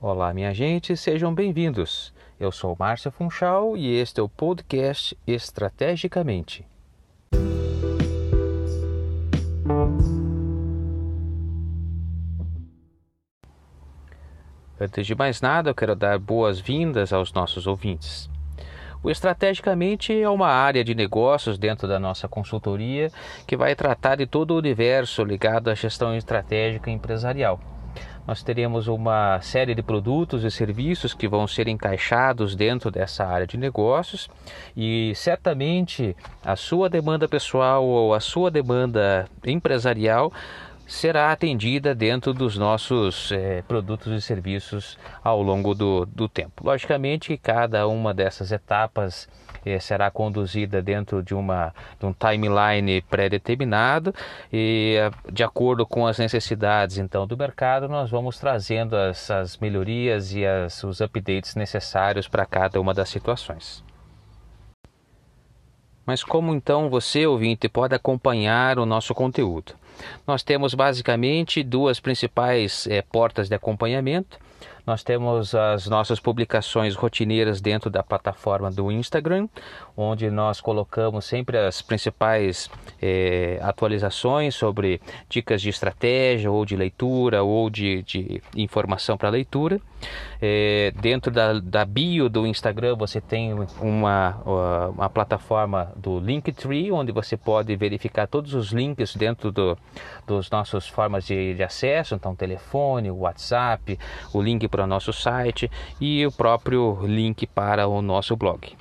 Olá, minha gente, sejam bem-vindos. Eu sou Márcio Funchal e este é o podcast Estrategicamente. Antes de mais nada, eu quero dar boas-vindas aos nossos ouvintes. O Estrategicamente é uma área de negócios dentro da nossa consultoria que vai tratar de todo o universo ligado à gestão estratégica empresarial. Nós teremos uma série de produtos e serviços que vão ser encaixados dentro dessa área de negócios e certamente a sua demanda pessoal ou a sua demanda empresarial será atendida dentro dos nossos é, produtos e serviços ao longo do, do tempo. Logicamente, cada uma dessas etapas é, será conduzida dentro de, uma, de um timeline pré-determinado e, de acordo com as necessidades então do mercado, nós vamos trazendo as melhorias e as, os updates necessários para cada uma das situações. Mas como então você, ouvinte, pode acompanhar o nosso conteúdo? Nós temos basicamente duas principais é, portas de acompanhamento. Nós temos as nossas publicações rotineiras dentro da plataforma do Instagram, onde nós colocamos sempre as principais é, atualizações sobre dicas de estratégia, ou de leitura, ou de, de informação para leitura. É, dentro da, da, bio do Instagram você tem uma, uma plataforma do Linktree, onde você pode verificar todos os links dentro do, dos nossos formas de, de acesso, então telefone, WhatsApp, o link para o nosso site e o próprio link para o nosso blog.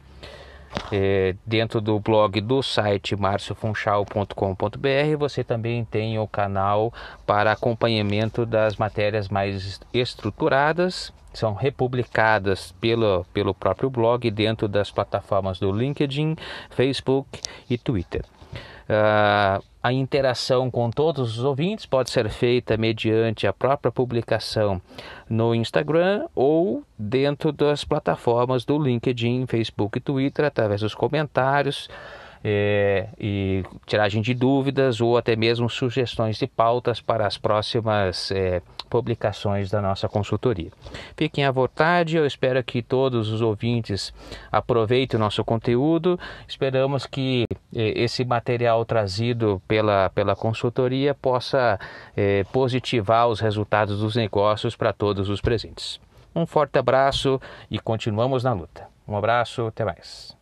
É, dentro do blog do site marciofunchal.com.br você também tem o canal para acompanhamento das matérias mais estruturadas são republicadas pelo, pelo próprio blog dentro das plataformas do LinkedIn, Facebook e Twitter. Uh, a interação com todos os ouvintes pode ser feita mediante a própria publicação no Instagram ou dentro das plataformas do LinkedIn, Facebook e Twitter, através dos comentários é, e tiragem de dúvidas ou até mesmo sugestões de pautas para as próximas é, publicações da nossa consultoria. Fiquem à vontade, eu espero que todos os ouvintes aproveitem o nosso conteúdo. Esperamos que é, esse material trazido pela, pela consultoria possa é, positivar os resultados dos negócios para todos os presentes. Um forte abraço e continuamos na luta. Um abraço, até mais.